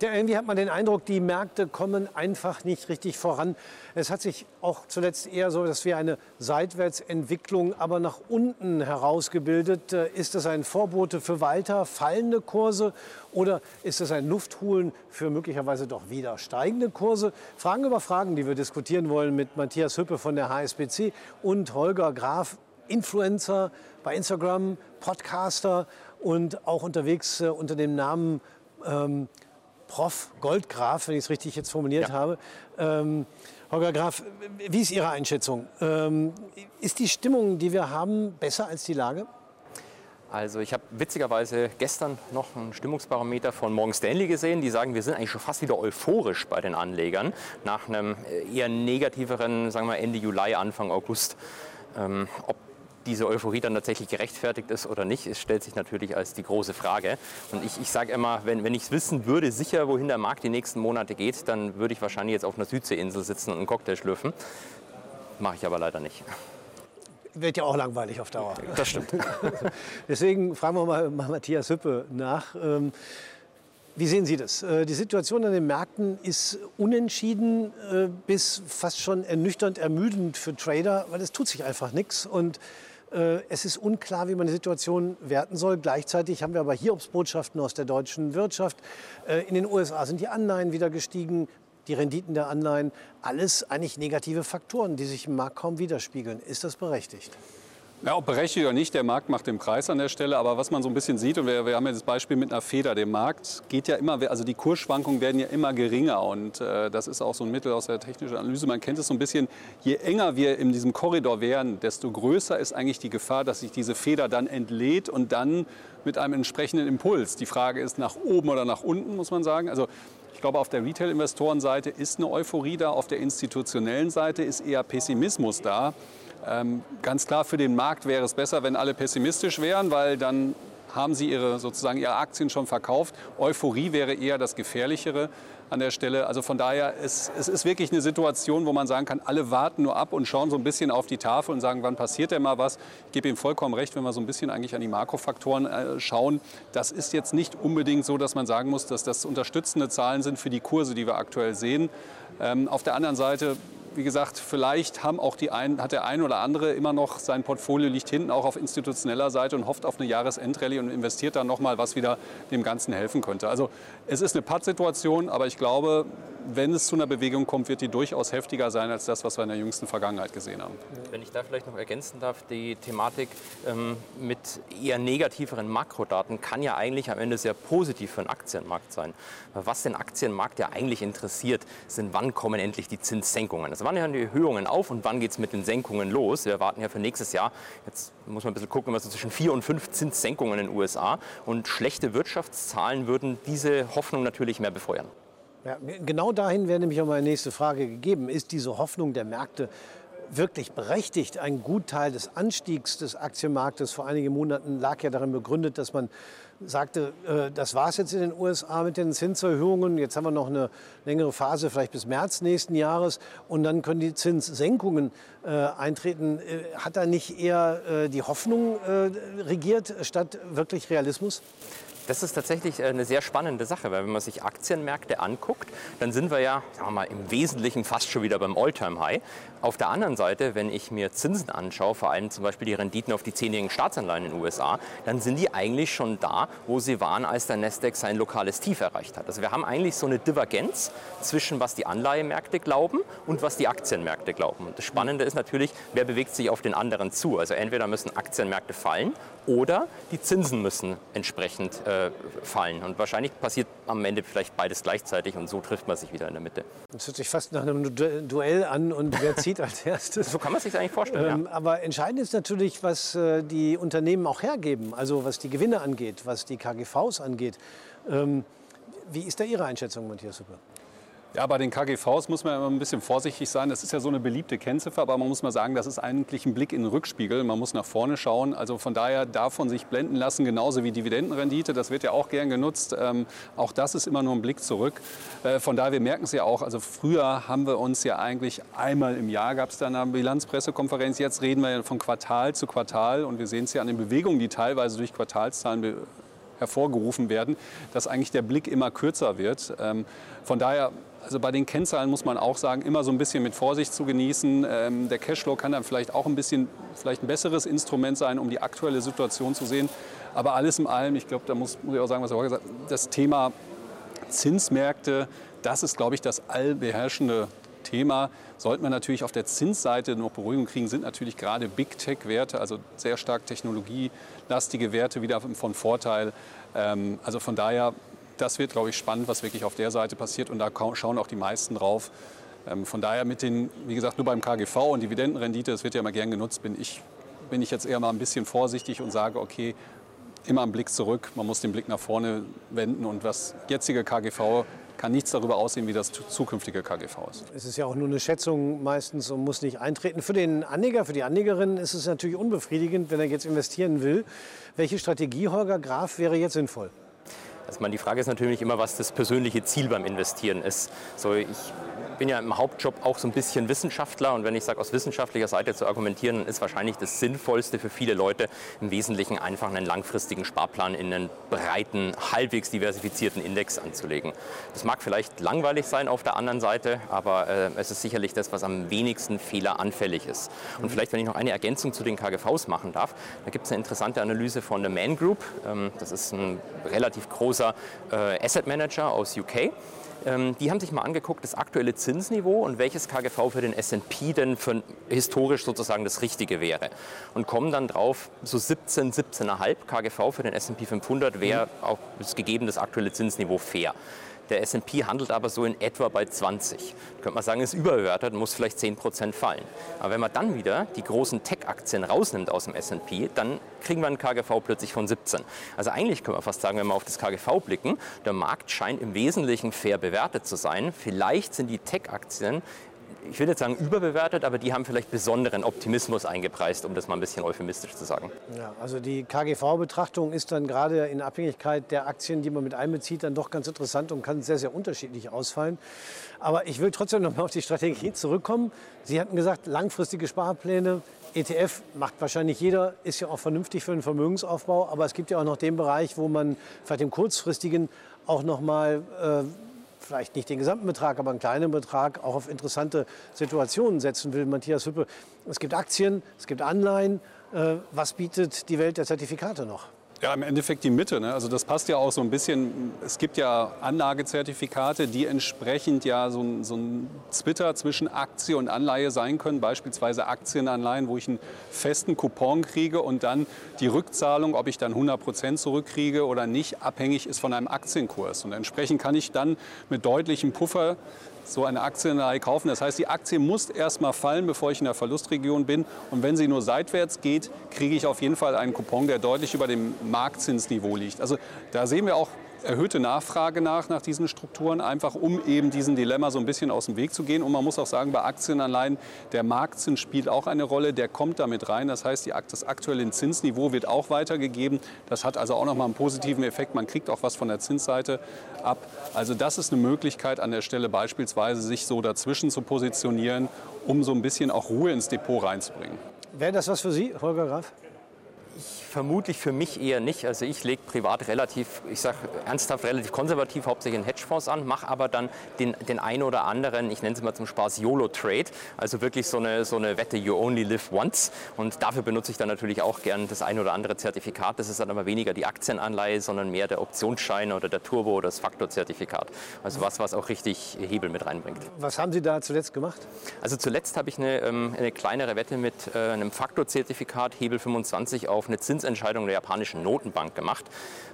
Irgendwie hat man den Eindruck, die Märkte kommen einfach nicht richtig voran. Es hat sich auch zuletzt eher so, dass wir eine Seitwärtsentwicklung, aber nach unten herausgebildet. Äh, ist das ein Vorbote für weiter fallende Kurse oder ist es ein Luftholen für möglicherweise doch wieder steigende Kurse? Fragen über Fragen, die wir diskutieren wollen mit Matthias Hüppe von der HSBC und Holger Graf, Influencer bei Instagram, Podcaster und auch unterwegs äh, unter dem Namen ähm, Prof. Goldgraf, wenn ich es richtig jetzt formuliert ja. habe. Ähm, Holger Graf, wie ist Ihre Einschätzung? Ähm, ist die Stimmung, die wir haben, besser als die Lage? Also ich habe witzigerweise gestern noch einen Stimmungsbarometer von Morgan Stanley gesehen. Die sagen, wir sind eigentlich schon fast wieder euphorisch bei den Anlegern nach einem eher negativeren, sagen wir Ende Juli, Anfang August. Ähm, ob diese Euphorie dann tatsächlich gerechtfertigt ist oder nicht, es stellt sich natürlich als die große Frage. Und ich, ich sage immer, wenn, wenn ich es wissen würde, sicher, wohin der Markt die nächsten Monate geht, dann würde ich wahrscheinlich jetzt auf einer Südseeinsel sitzen und einen Cocktail schlürfen. Mache ich aber leider nicht. Wird ja auch langweilig auf Dauer. Das stimmt. Deswegen fragen wir mal, Matthias Hüppe nach. Ähm, wie sehen Sie das? Äh, die Situation an den Märkten ist unentschieden äh, bis fast schon ernüchternd ermüdend für Trader, weil es tut sich einfach nichts. Und es ist unklar, wie man die Situation werten soll. Gleichzeitig haben wir aber Hiobsbotschaften aus der deutschen Wirtschaft. Äh, in den USA sind die Anleihen wieder gestiegen, die Renditen der Anleihen. Alles eigentlich negative Faktoren, die sich im Markt kaum widerspiegeln. Ist das berechtigt? Ja, ob berechtigt oder nicht, der Markt macht den Preis an der Stelle. Aber was man so ein bisschen sieht, und wir, wir haben ja das Beispiel mit einer Feder, der Markt geht ja immer, also die Kursschwankungen werden ja immer geringer. Und äh, das ist auch so ein Mittel aus der technischen Analyse. Man kennt es so ein bisschen, je enger wir in diesem Korridor wären, desto größer ist eigentlich die Gefahr, dass sich diese Feder dann entlädt und dann mit einem entsprechenden Impuls. Die Frage ist nach oben oder nach unten, muss man sagen. Also ich glaube, auf der Retail-Investorenseite ist eine Euphorie da, auf der institutionellen Seite ist eher Pessimismus da. Ähm, ganz klar, für den Markt wäre es besser, wenn alle pessimistisch wären, weil dann haben sie ihre, sozusagen ihre Aktien schon verkauft. Euphorie wäre eher das Gefährlichere an der Stelle. Also von daher, es, es ist wirklich eine Situation, wo man sagen kann, alle warten nur ab und schauen so ein bisschen auf die Tafel und sagen, wann passiert denn mal was. Ich gebe ihm vollkommen recht, wenn wir so ein bisschen eigentlich an die Makrofaktoren äh, schauen. Das ist jetzt nicht unbedingt so, dass man sagen muss, dass das unterstützende Zahlen sind für die Kurse, die wir aktuell sehen. Ähm, auf der anderen Seite wie gesagt, vielleicht haben auch die ein, hat der ein oder andere immer noch sein Portfolio liegt hinten auch auf institutioneller Seite und hofft auf eine Jahresendrallye und investiert dann noch mal, was wieder dem Ganzen helfen könnte. Also es ist eine Pattsituation, aber ich glaube, wenn es zu einer Bewegung kommt, wird die durchaus heftiger sein als das, was wir in der jüngsten Vergangenheit gesehen haben. Wenn ich da vielleicht noch ergänzen darf, die Thematik ähm, mit eher negativeren Makrodaten kann ja eigentlich am Ende sehr positiv für den Aktienmarkt sein. Was den Aktienmarkt ja eigentlich interessiert, sind, wann kommen endlich die Zinssenkungen. Also wann hören die Erhöhungen auf und wann geht es mit den Senkungen los? Wir erwarten ja für nächstes Jahr, jetzt muss man ein bisschen gucken, was so zwischen vier und fünf Zinssenkungen in den USA. Und schlechte Wirtschaftszahlen würden diese Hoffnung natürlich mehr befeuern. Ja, genau dahin wäre nämlich auch meine nächste Frage gegeben. Ist diese Hoffnung der Märkte wirklich berechtigt? Ein Gutteil des Anstiegs des Aktienmarktes vor einigen Monaten lag ja darin begründet, dass man sagte, äh, das war es jetzt in den USA mit den Zinserhöhungen. Jetzt haben wir noch eine längere Phase, vielleicht bis März nächsten Jahres. Und dann können die Zinssenkungen äh, eintreten. Äh, hat da nicht eher äh, die Hoffnung regiert statt wirklich Realismus? Das ist tatsächlich äh, eine sehr spannende Sache, weil wenn man sich Aktienmärkte anguckt, dann sind wir ja sagen wir mal, im Wesentlichen fast schon wieder beim Alltime-High. Auf der anderen Seite, wenn ich mir Zinsen anschaue, vor allem zum Beispiel die Renditen auf die zehnjährigen Staatsanleihen in den USA, dann sind die eigentlich schon da, wo sie waren, als der Nasdaq sein lokales Tief erreicht hat. Also wir haben eigentlich so eine Divergenz zwischen was die Anleihemärkte glauben und was die Aktienmärkte glauben. Und das Spannende ist natürlich, wer bewegt sich auf den anderen zu. Also entweder müssen Aktienmärkte fallen oder die Zinsen müssen entsprechend äh, fallen. Und wahrscheinlich passiert am Ende vielleicht beides gleichzeitig und so trifft man sich wieder in der Mitte. Das hört sich fast nach einem Duell an und wer zieht als erstes? So kann man sich eigentlich vorstellen. Ähm, ja. Aber entscheidend ist natürlich, was äh, die Unternehmen auch hergeben, also was die Gewinne angeht, was die KGVs angeht. Ähm, wie ist da Ihre Einschätzung, Matthias Suppe? Ja, bei den KGVs muss man immer ein bisschen vorsichtig sein. Das ist ja so eine beliebte Kennziffer, aber man muss mal sagen, das ist eigentlich ein Blick in den Rückspiegel. Man muss nach vorne schauen. Also von daher davon sich blenden lassen, genauso wie Dividendenrendite. Das wird ja auch gern genutzt. Ähm, auch das ist immer nur ein Blick zurück. Äh, von daher, wir merken es ja auch. Also früher haben wir uns ja eigentlich einmal im Jahr gab es dann eine Bilanzpressekonferenz. Jetzt reden wir ja von Quartal zu Quartal und wir sehen es ja an den Bewegungen, die teilweise durch Quartalszahlen hervorgerufen werden, dass eigentlich der Blick immer kürzer wird. Ähm, von daher also bei den Kennzahlen muss man auch sagen, immer so ein bisschen mit Vorsicht zu genießen. Ähm, der Cashflow kann dann vielleicht auch ein bisschen vielleicht ein besseres Instrument sein, um die aktuelle Situation zu sehen. Aber alles in allem, ich glaube, da muss, muss ich auch sagen, was er gesagt hat, das Thema Zinsmärkte, das ist, glaube ich, das allbeherrschende Thema. Sollten wir natürlich auf der Zinsseite noch Beruhigung kriegen, sind natürlich gerade Big Tech-Werte, also sehr stark technologielastige Werte, wieder von Vorteil. Ähm, also von daher das wird, glaube ich, spannend, was wirklich auf der Seite passiert. Und da schauen auch die meisten drauf. Ähm, von daher mit den, wie gesagt, nur beim KGV und Dividendenrendite, das wird ja immer gern genutzt, bin ich, bin ich jetzt eher mal ein bisschen vorsichtig und sage, okay, immer einen Blick zurück, man muss den Blick nach vorne wenden und das jetzige KGV kann nichts darüber aussehen, wie das zukünftige KGV ist. Es ist ja auch nur eine Schätzung meistens und muss nicht eintreten. Für den Anleger, für die Anlegerin ist es natürlich unbefriedigend, wenn er jetzt investieren will. Welche Strategie, Holger Graf, wäre jetzt sinnvoll? Also man, die Frage ist natürlich immer, was das persönliche Ziel beim Investieren ist. So, ich bin ja im Hauptjob auch so ein bisschen Wissenschaftler und wenn ich sage, aus wissenschaftlicher Seite zu argumentieren, dann ist wahrscheinlich das Sinnvollste für viele Leute im Wesentlichen einfach einen langfristigen Sparplan in einen breiten, halbwegs diversifizierten Index anzulegen. Das mag vielleicht langweilig sein auf der anderen Seite, aber äh, es ist sicherlich das, was am wenigsten fehleranfällig ist. Und vielleicht, wenn ich noch eine Ergänzung zu den KGVs machen darf, da gibt es eine interessante Analyse von der Man Group. Ähm, das ist ein relativ großer äh, Asset Manager aus UK. Ähm, die haben sich mal angeguckt, das aktuelle Zinsniveau und welches KGV für den S&P denn für historisch sozusagen das Richtige wäre. Und kommen dann drauf, so 17, 17,5 KGV für den S&P 500 wäre mhm. auch das gegeben das aktuelle Zinsniveau fair. Der S&P handelt aber so in etwa bei 20. Da könnte man sagen, ist überbewertet, muss vielleicht 10 Prozent fallen. Aber wenn man dann wieder die großen Tech-Aktien rausnimmt aus dem S&P, dann kriegen wir einen KGV plötzlich von 17. Also eigentlich können wir fast sagen, wenn wir auf das KGV blicken, der Markt scheint im Wesentlichen fair bewertet zu sein. Vielleicht sind die Tech-Aktien ich will nicht sagen überbewertet, aber die haben vielleicht besonderen Optimismus eingepreist, um das mal ein bisschen euphemistisch zu sagen. Ja, also die KGV-Betrachtung ist dann gerade in Abhängigkeit der Aktien, die man mit einbezieht, dann doch ganz interessant und kann sehr, sehr unterschiedlich ausfallen. Aber ich will trotzdem noch mal auf die Strategie zurückkommen. Sie hatten gesagt, langfristige Sparpläne, ETF macht wahrscheinlich jeder, ist ja auch vernünftig für den Vermögensaufbau. Aber es gibt ja auch noch den Bereich, wo man vielleicht im kurzfristigen auch noch mal äh, vielleicht nicht den gesamten Betrag, aber einen kleinen Betrag auch auf interessante Situationen setzen will. Matthias Hüppe, es gibt Aktien, es gibt Anleihen. Äh, was bietet die Welt der Zertifikate noch? Ja, im Endeffekt die Mitte. Ne? Also das passt ja auch so ein bisschen. Es gibt ja Anlagezertifikate, die entsprechend ja so ein, so ein Zwitter zwischen Aktie und Anleihe sein können. Beispielsweise Aktienanleihen, wo ich einen festen Coupon kriege und dann die Rückzahlung, ob ich dann 100 Prozent zurückkriege oder nicht, abhängig ist von einem Aktienkurs. Und entsprechend kann ich dann mit deutlichem Puffer so eine Aktienreihe kaufen. Das heißt, die Aktie muss erst mal fallen, bevor ich in der Verlustregion bin. Und wenn sie nur seitwärts geht, kriege ich auf jeden Fall einen Coupon, der deutlich über dem Marktzinsniveau liegt. Also da sehen wir auch erhöhte Nachfrage nach, nach diesen Strukturen, einfach um eben diesen Dilemma so ein bisschen aus dem Weg zu gehen. Und man muss auch sagen, bei Aktienanleihen, der Marktzins spielt auch eine Rolle, der kommt damit rein. Das heißt, die, das aktuelle Zinsniveau wird auch weitergegeben. Das hat also auch nochmal einen positiven Effekt. Man kriegt auch was von der Zinsseite ab. Also das ist eine Möglichkeit an der Stelle beispielsweise, sich so dazwischen zu positionieren, um so ein bisschen auch Ruhe ins Depot reinzubringen. Wäre das was für Sie, Holger Graf? Vermutlich für mich eher nicht. Also ich lege privat relativ, ich sage ernsthaft relativ konservativ, hauptsächlich in Hedgefonds an, mache aber dann den, den einen oder anderen, ich nenne es mal zum Spaß YOLO-Trade, also wirklich so eine, so eine Wette, you only live once. Und dafür benutze ich dann natürlich auch gern das ein oder andere Zertifikat. Das ist dann aber weniger die Aktienanleihe, sondern mehr der Optionsschein oder der Turbo oder das Faktorzertifikat. Also was, was auch richtig Hebel mit reinbringt. Was haben Sie da zuletzt gemacht? Also zuletzt habe ich eine, ähm, eine kleinere Wette mit äh, einem Faktorzertifikat, Hebel 25 auf eine Zins Zinsentscheidung der japanischen Notenbank gemacht,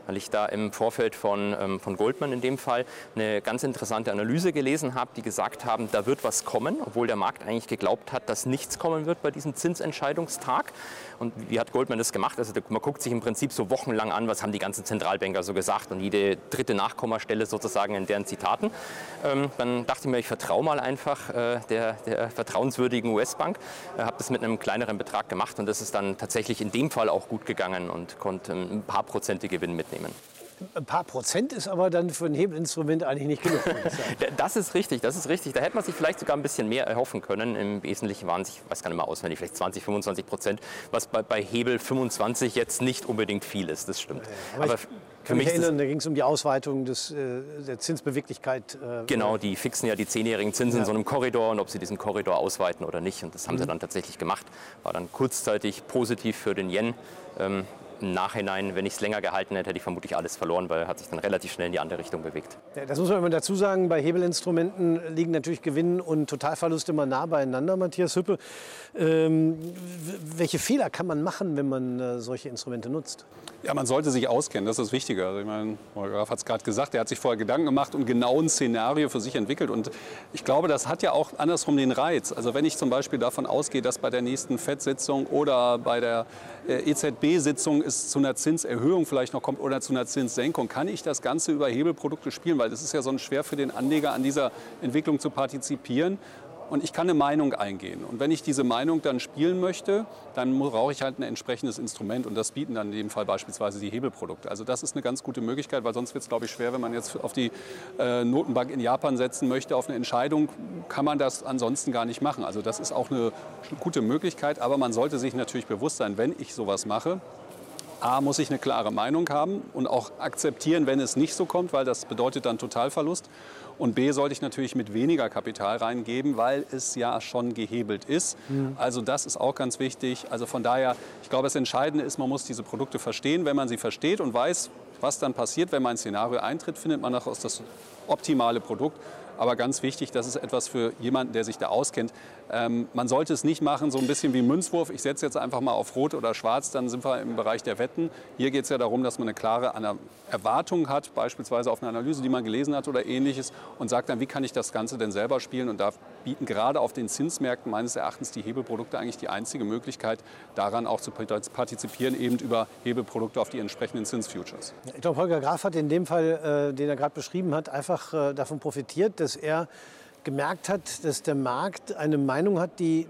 weil ich da im Vorfeld von, ähm, von Goldman in dem Fall eine ganz interessante Analyse gelesen habe, die gesagt haben, da wird was kommen, obwohl der Markt eigentlich geglaubt hat, dass nichts kommen wird bei diesem Zinsentscheidungstag. Und wie hat Goldman das gemacht? Also man guckt sich im Prinzip so wochenlang an, was haben die ganzen Zentralbanker so gesagt und jede dritte Nachkommastelle sozusagen in deren Zitaten. Ähm, dann dachte ich mir, ich vertraue mal einfach äh, der, der, vertrauenswürdigen US-Bank, äh, habe das mit einem kleineren Betrag gemacht und das ist dann tatsächlich in dem Fall auch gut gegangen und konnte ein paar Prozente Gewinn mitnehmen. Ein paar Prozent ist aber dann für ein Hebelinstrument eigentlich nicht genug. das ist richtig, das ist richtig. Da hätte man sich vielleicht sogar ein bisschen mehr erhoffen können. Im Wesentlichen waren es, ich weiß gar nicht mehr auswendig, vielleicht 20, 25 Prozent, was bei, bei Hebel 25 jetzt nicht unbedingt viel ist, das stimmt. Aber, aber kann mich erinnern, da ging es um die Ausweitung des, äh, der Zinsbeweglichkeit. Äh, genau, die fixen ja die zehnjährigen Zinsen ja. in so einem Korridor und ob sie diesen Korridor ausweiten oder nicht. Und das haben mhm. sie dann tatsächlich gemacht. War dann kurzzeitig positiv für den Yen. Ähm, im Nachhinein, wenn ich es länger gehalten hätte, hätte ich vermutlich alles verloren, weil er hat sich dann relativ schnell in die andere Richtung bewegt. Ja, das muss man immer dazu sagen, bei Hebelinstrumenten liegen natürlich Gewinn und Totalverlust immer nah beieinander, Matthias Hüppe. Ähm, welche Fehler kann man machen, wenn man äh, solche Instrumente nutzt? Ja, man sollte sich auskennen, das ist wichtiger. Also ich meine, Graf hat es gerade gesagt, er hat sich vorher Gedanken gemacht und genau ein Szenario für sich entwickelt. Und ich glaube, das hat ja auch andersrum den Reiz. Also wenn ich zum Beispiel davon ausgehe, dass bei der nächsten FED-Sitzung oder bei der äh, EZB-Sitzung es zu einer Zinserhöhung vielleicht noch kommt oder zu einer Zinssenkung, kann ich das Ganze über Hebelprodukte spielen, weil es ist ja sonst schwer für den Anleger an dieser Entwicklung zu partizipieren und ich kann eine Meinung eingehen. Und wenn ich diese Meinung dann spielen möchte, dann brauche ich halt ein entsprechendes Instrument und das bieten dann in dem Fall beispielsweise die Hebelprodukte. Also das ist eine ganz gute Möglichkeit, weil sonst wird es, glaube ich, schwer, wenn man jetzt auf die äh, Notenbank in Japan setzen möchte, auf eine Entscheidung, kann man das ansonsten gar nicht machen. Also das ist auch eine gute Möglichkeit, aber man sollte sich natürlich bewusst sein, wenn ich sowas mache, A, muss ich eine klare Meinung haben und auch akzeptieren, wenn es nicht so kommt, weil das bedeutet dann Totalverlust. Und B sollte ich natürlich mit weniger Kapital reingeben, weil es ja schon gehebelt ist. Mhm. Also das ist auch ganz wichtig. Also von daher, ich glaube, das Entscheidende ist, man muss diese Produkte verstehen. Wenn man sie versteht und weiß, was dann passiert, wenn mein Szenario eintritt, findet man daraus das optimale Produkt. Aber ganz wichtig, das ist etwas für jemanden, der sich da auskennt. Ähm, man sollte es nicht machen, so ein bisschen wie Münzwurf. Ich setze jetzt einfach mal auf Rot oder Schwarz, dann sind wir im Bereich der Wetten. Hier geht es ja darum, dass man eine klare Erwartung hat, beispielsweise auf eine Analyse, die man gelesen hat oder ähnliches, und sagt dann, wie kann ich das Ganze denn selber spielen? Und da bieten gerade auf den Zinsmärkten meines Erachtens die Hebelprodukte eigentlich die einzige Möglichkeit, daran auch zu partizipieren, eben über Hebelprodukte auf die entsprechenden Zinsfutures. Ich glaube, Holger Graf hat in dem Fall, äh, den er gerade beschrieben hat, einfach äh, davon profitiert, dass er gemerkt hat, dass der Markt eine Meinung hat, die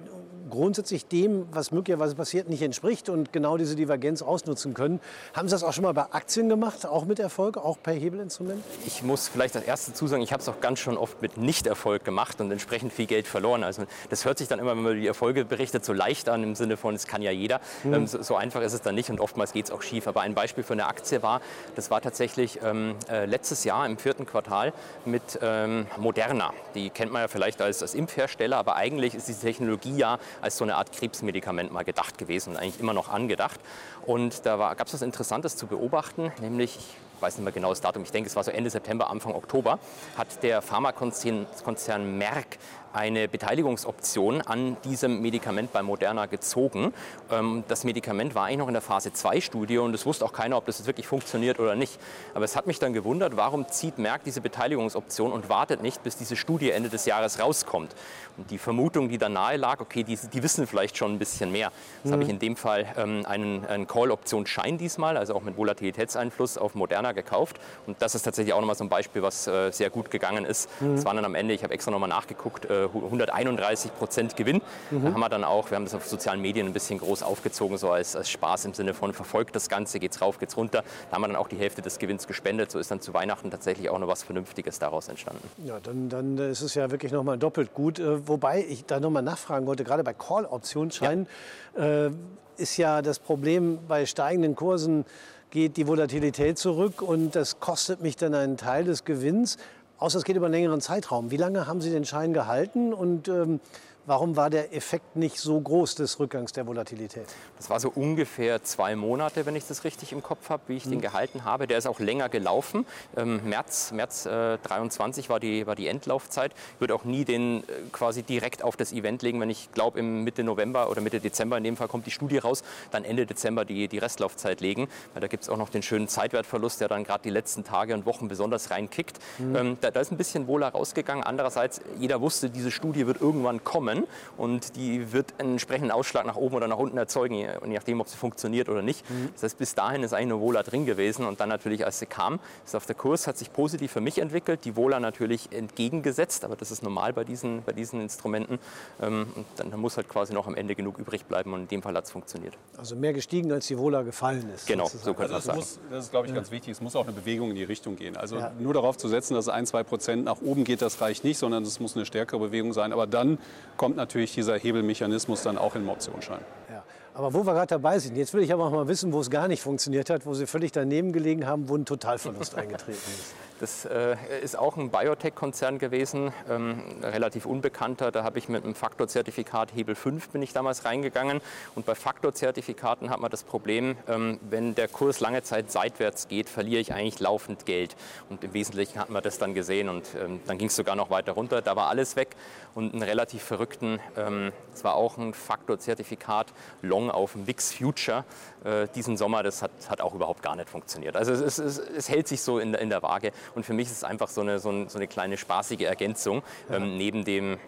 grundsätzlich dem, was möglicherweise passiert, nicht entspricht und genau diese Divergenz ausnutzen können. Haben Sie das auch schon mal bei Aktien gemacht, auch mit Erfolg, auch per Hebelinstrument? Ich muss vielleicht das erste zusagen, ich habe es auch ganz schon oft mit Nicht-Erfolg gemacht und entsprechend viel Geld verloren. Also das hört sich dann immer, wenn man die Erfolge berichtet, so leicht an im Sinne von, es kann ja jeder. Mhm. so, so, einfach ist es dann nicht und oftmals geht es auch schief. Aber ein Beispiel für eine Aktie war, das war tatsächlich ähm, äh, letztes Jahr im vierten Quartal mit ähm, Moderna. Die kennt man ja vielleicht als, als Impfhersteller, aber eigentlich ist diese Technologie ja als so eine Art Krebsmedikament mal gedacht gewesen und eigentlich immer noch angedacht. Und da gab es was Interessantes zu beobachten, nämlich, ich weiß nicht mehr genau das Datum, ich denke, es war so Ende September, Anfang Oktober, hat der Pharmakonzern Merck eine Beteiligungsoption an diesem Medikament bei Moderna gezogen. Ähm, das Medikament war eigentlich noch in der Phase 2-Studie und es wusste auch keiner, ob das jetzt wirklich funktioniert oder nicht. Aber es hat mich dann gewundert, warum zieht Merck diese Beteiligungsoption und wartet nicht, bis diese Studie Ende des Jahres rauskommt. Und die Vermutung, die da nahe lag, okay, die, die wissen vielleicht schon ein bisschen mehr. Das mhm. habe ich in dem Fall ähm, einen, einen Call-Option-Schein diesmal, also auch mit Volatilitätseinfluss auf Moderna gekauft. Und das ist tatsächlich auch nochmal so ein Beispiel, was äh, sehr gut gegangen ist. Mhm. Das waren dann am Ende, ich habe extra nochmal nachgeguckt, äh, 131 Prozent Gewinn. Mhm. Da haben wir dann auch, wir haben das auf sozialen Medien ein bisschen groß aufgezogen, so als, als Spaß im Sinne von verfolgt das Ganze, geht's rauf, geht's runter. Da haben wir dann auch die Hälfte des Gewinns gespendet. So ist dann zu Weihnachten tatsächlich auch noch was Vernünftiges daraus entstanden. Ja, dann, dann ist es ja wirklich nochmal doppelt gut. Äh, wobei ich da nochmal nachfragen wollte, gerade bei Call-Optionsscheinen ja. äh, ist ja das Problem bei steigenden Kursen, geht die Volatilität zurück und das kostet mich dann einen Teil des Gewinns. Außer es geht über einen längeren Zeitraum. Wie lange haben Sie den Schein gehalten und ähm, Warum war der Effekt nicht so groß des Rückgangs der Volatilität? Das war so ungefähr zwei Monate, wenn ich das richtig im Kopf habe, wie ich mhm. den gehalten habe. Der ist auch länger gelaufen. Ähm, März, März äh, 23 war die, war die Endlaufzeit. Ich würde auch nie den äh, quasi direkt auf das Event legen, wenn ich glaube, im Mitte November oder Mitte Dezember, in dem Fall kommt die Studie raus, dann Ende Dezember die, die Restlaufzeit legen. Weil da gibt es auch noch den schönen Zeitwertverlust, der dann gerade die letzten Tage und Wochen besonders reinkickt. Mhm. Ähm, da, da ist ein bisschen wohler rausgegangen. Andererseits, jeder wusste, diese Studie wird irgendwann kommen kommen und die wird einen entsprechenden Ausschlag nach oben oder nach unten erzeugen, je nachdem, ob sie funktioniert oder nicht. Mhm. Das heißt, bis dahin ist eigentlich nur Vola drin gewesen und dann natürlich, als sie kam, ist auf der Kurs, hat sich positiv für mich entwickelt, die Vola natürlich entgegengesetzt, aber das ist normal bei diesen, bei diesen Instrumenten. Ähm, und dann muss halt quasi noch am Ende genug übrig bleiben und in dem Fall hat es funktioniert. Also mehr gestiegen, als die Vola gefallen ist. Genau, sozusagen. so könnte also man sagen. Muss, das ist, glaube ich, ja. ganz wichtig. Es muss auch eine Bewegung in die Richtung gehen. Also ja. nur darauf zu setzen, dass es ein, zwei Prozent nach oben geht, das reicht nicht, sondern es muss eine stärkere Bewegung sein. Aber dann kommt natürlich dieser Hebelmechanismus dann auch in den Optionsschein. Ja. Aber wo wir gerade dabei sind, jetzt will ich aber auch mal wissen, wo es gar nicht funktioniert hat, wo Sie völlig daneben gelegen haben, wo ein Totalverlust eingetreten ist. Das äh, ist auch ein Biotech-Konzern gewesen, ähm, relativ unbekannter. Da habe ich mit einem Faktorzertifikat Hebel 5 bin ich damals reingegangen. Und bei Faktorzertifikaten hat man das Problem, ähm, wenn der Kurs lange Zeit seitwärts geht, verliere ich eigentlich laufend Geld. Und im Wesentlichen hat man das dann gesehen und ähm, dann ging es sogar noch weiter runter. Da war alles weg und einen relativ verrückten, ähm, es war auch ein Faktorzertifikat Long auf dem VIX Future äh, diesen Sommer, das hat, hat auch überhaupt gar nicht funktioniert. Also es, es, es hält sich so in, in, der Waage und für mich ist es einfach so eine, so, ein, so eine kleine spaßige Ergänzung ja. ähm, neben dem,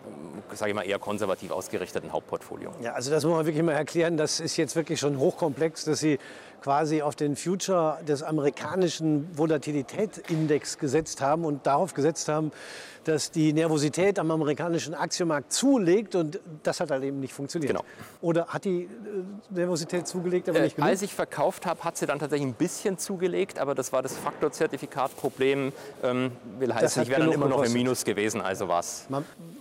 sage ich mal, eher konservativ ausgerichteten Hauptportfolio. Ja, also das muss man wirklich mal erklären, das ist jetzt wirklich schon hochkomplex, dass Sie quasi auf den Future des amerikanischen Volatilitätsindex gesetzt haben und darauf gesetzt haben, dass die Nervosität am amerikanischen Aktienmarkt zulegt und das hat halt eben nicht funktioniert. Genau. Oder hat die äh, Nervosität zugelegt, aber äh, nicht genug? Als ich verkauft habe, hat sie dann tatsächlich ein bisschen zugelegt, aber das war das Faktorzertifikatproblem. Ähm, will heißen, ich wäre dann immer noch im Minus gewesen, also was.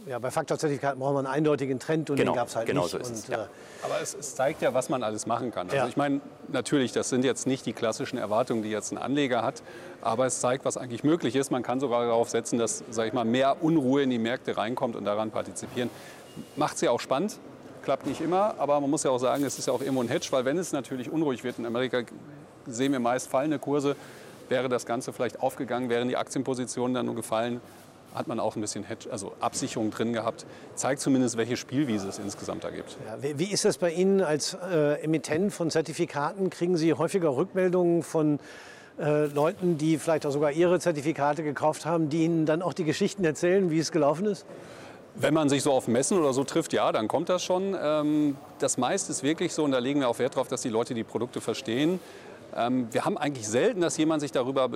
Ja, bei Faktorzertifikaten braucht man einen eindeutigen Trend und genau, den gab es halt genau nicht. So ist und, es, ja. Äh, aber es, es, zeigt ja, was man alles machen kann. Also ja. ich meine, natürlich, das sind jetzt nicht die klassischen Erwartungen, die jetzt ein Anleger hat, aber es zeigt, was eigentlich möglich ist. Man kann sogar darauf setzen, dass, sage ich mal, mehr Unruhe in die Märkte reinkommt und daran partizipieren. Macht es ja auch spannend. Klappt nicht immer, aber man muss ja auch sagen, es ist ja auch irgendwo ein Hedge, weil wenn es natürlich unruhig wird in Amerika, sehen wir meist fallende Kurse. Wäre das Ganze vielleicht aufgegangen, wären die Aktienpositionen dann nur gefallen, hat man auch ein bisschen Hedge, also Absicherung drin gehabt. Zeigt zumindest, welche Spielwiese es insgesamt da gibt. Ja, wie, ist das bei Ihnen als äh, Emittent von Zertifikaten? Kriegen Sie häufiger Rückmeldungen von äh, Leuten, die vielleicht auch sogar ihre Zertifikate gekauft haben, die ihnen dann auch die Geschichten erzählen, wie es gelaufen ist? Wenn man sich so auf Messen oder so trifft, ja, dann kommt das schon. Ähm, das meiste ist wirklich so, und da legen wir auch Wert darauf, dass die Leute die Produkte verstehen. Ähm, wir haben eigentlich selten, dass jemand sich darüber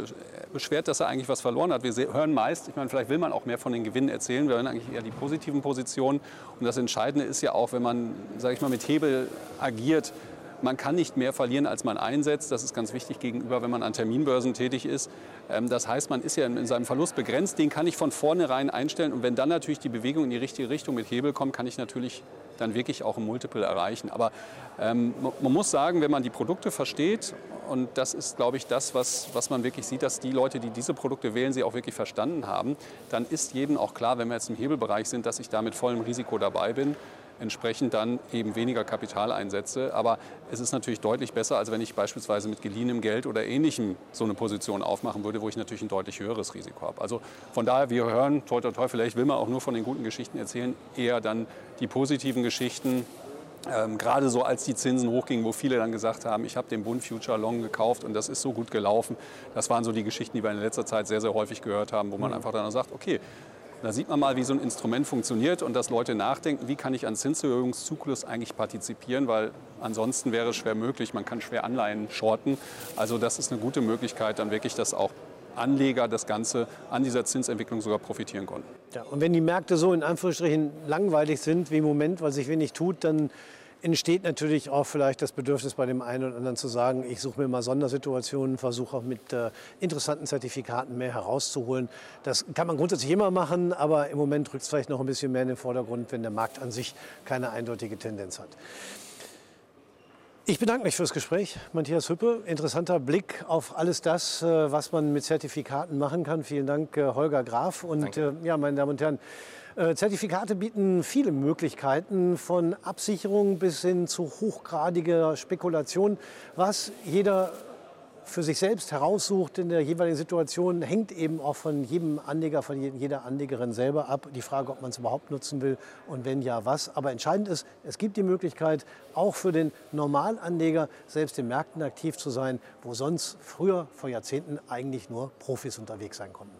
beschwert, dass er eigentlich was verloren hat. Wir hören meist, ich meine, vielleicht will man auch mehr von den Gewinnen erzählen, wir hören eigentlich eher die positiven Positionen. Und das Entscheidende ist ja auch, wenn man, sage ich mal, mit Hebel agiert, man kann nicht mehr verlieren, als man einsetzt. Das ist ganz wichtig gegenüber, wenn man an Terminbörsen tätig ist. Ähm, das heißt, man ist ja in seinem Verlust begrenzt. Den kann ich von vornherein einstellen. Und wenn dann natürlich die Bewegung in die richtige Richtung mit Hebel kommt, kann ich natürlich dann wirklich auch ein Multiple erreichen. Aber ähm, man muss sagen, wenn man die Produkte versteht, und das ist, glaube ich, das, was, was man wirklich sieht, dass die Leute, die diese Produkte wählen, sie auch wirklich verstanden haben, dann ist jedem auch klar, wenn wir jetzt im Hebelbereich sind, dass ich da mit vollem Risiko dabei bin entsprechend dann eben weniger Kapital einsetze. Aber es ist natürlich deutlich besser, als wenn ich beispielsweise mit geliehenem Geld oder ähnlichem so eine Position aufmachen würde, wo ich natürlich ein deutlich höheres Risiko habe. Also von daher, wir hören, toi, toi, toi, vielleicht will man auch nur von den guten Geschichten erzählen, eher dann die positiven Geschichten, ähm, gerade so als die Zinsen hochgingen, wo viele dann gesagt haben, ich habe den Bund Future Long gekauft und das ist so gut gelaufen. Das waren so die Geschichten, die wir in letzter Zeit sehr, sehr häufig gehört haben, wo man mhm. einfach dann sagt, okay, da sieht man mal, wie so ein Instrument funktioniert und dass Leute nachdenken, wie kann ich an Zinserhöhungszyklus eigentlich partizipieren, weil ansonsten wäre es schwer möglich, man kann schwer Anleihen shorten. Also das ist eine gute Möglichkeit, dann wirklich, dass auch Anleger das Ganze an dieser Zinsentwicklung sogar profitieren konnten. Ja, und wenn die Märkte so in Anführungsstrichen langweilig sind wie im Moment, weil sich wenig tut, dann entsteht natürlich auch vielleicht das Bedürfnis bei dem einen oder anderen zu sagen, ich suche mir mal Sondersituationen, versuche auch mit äh, interessanten Zertifikaten mehr herauszuholen. Das kann man grundsätzlich immer machen, aber im Moment rückt es vielleicht noch ein bisschen mehr in den Vordergrund, wenn der Markt an sich keine eindeutige Tendenz hat. Ich bedanke mich fürs Gespräch, Matthias Hüppe. Interessanter Blick auf alles das, äh, was man mit Zertifikaten machen kann. Vielen Dank, äh, Holger Graf. Und äh, ja, meine Damen und Herren, Zertifikate bieten viele Möglichkeiten von Absicherung bis hin zu hochgradiger Spekulation. Was jeder für sich selbst heraussucht in der jeweiligen Situation, hängt eben auch von jedem Anleger, von jeder Anlegerin selber ab. Die Frage, ob man es überhaupt nutzen will und wenn ja, was. Aber entscheidend ist, es gibt die Möglichkeit, auch für den Normalanleger selbst in Märkten aktiv zu sein, wo sonst früher vor Jahrzehnten eigentlich nur Profis unterwegs sein konnten.